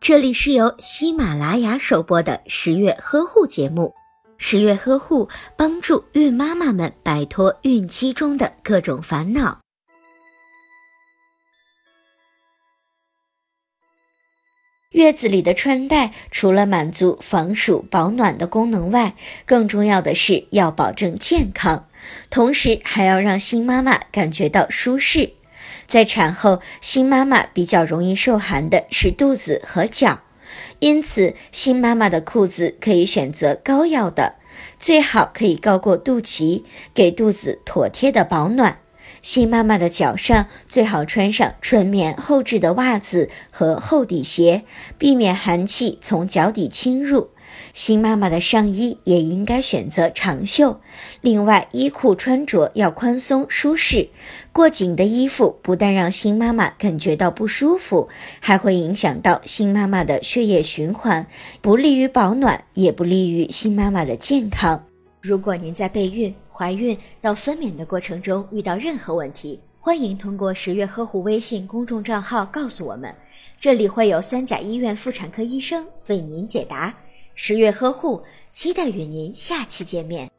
这里是由喜马拉雅首播的十月呵护节目。十月呵护帮助孕妈妈们摆脱孕期中的各种烦恼。月子里的穿戴除了满足防暑保暖的功能外，更重要的是要保证健康，同时还要让新妈妈感觉到舒适。在产后，新妈妈比较容易受寒的是肚子和脚，因此新妈妈的裤子可以选择高腰的，最好可以高过肚脐，给肚子妥帖的保暖。新妈妈的脚上最好穿上纯棉厚质的袜子和厚底鞋，避免寒气从脚底侵入。新妈妈的上衣也应该选择长袖，另外衣裤穿着要宽松舒适。过紧的衣服不但让新妈妈感觉到不舒服，还会影响到新妈妈的血液循环，不利于保暖，也不利于新妈妈的健康。如果您在备孕、怀孕到分娩的过程中遇到任何问题，欢迎通过十月呵护微信公众账号告诉我们，这里会有三甲医院妇产科医生为您解答。十月呵护，期待与您下期见面。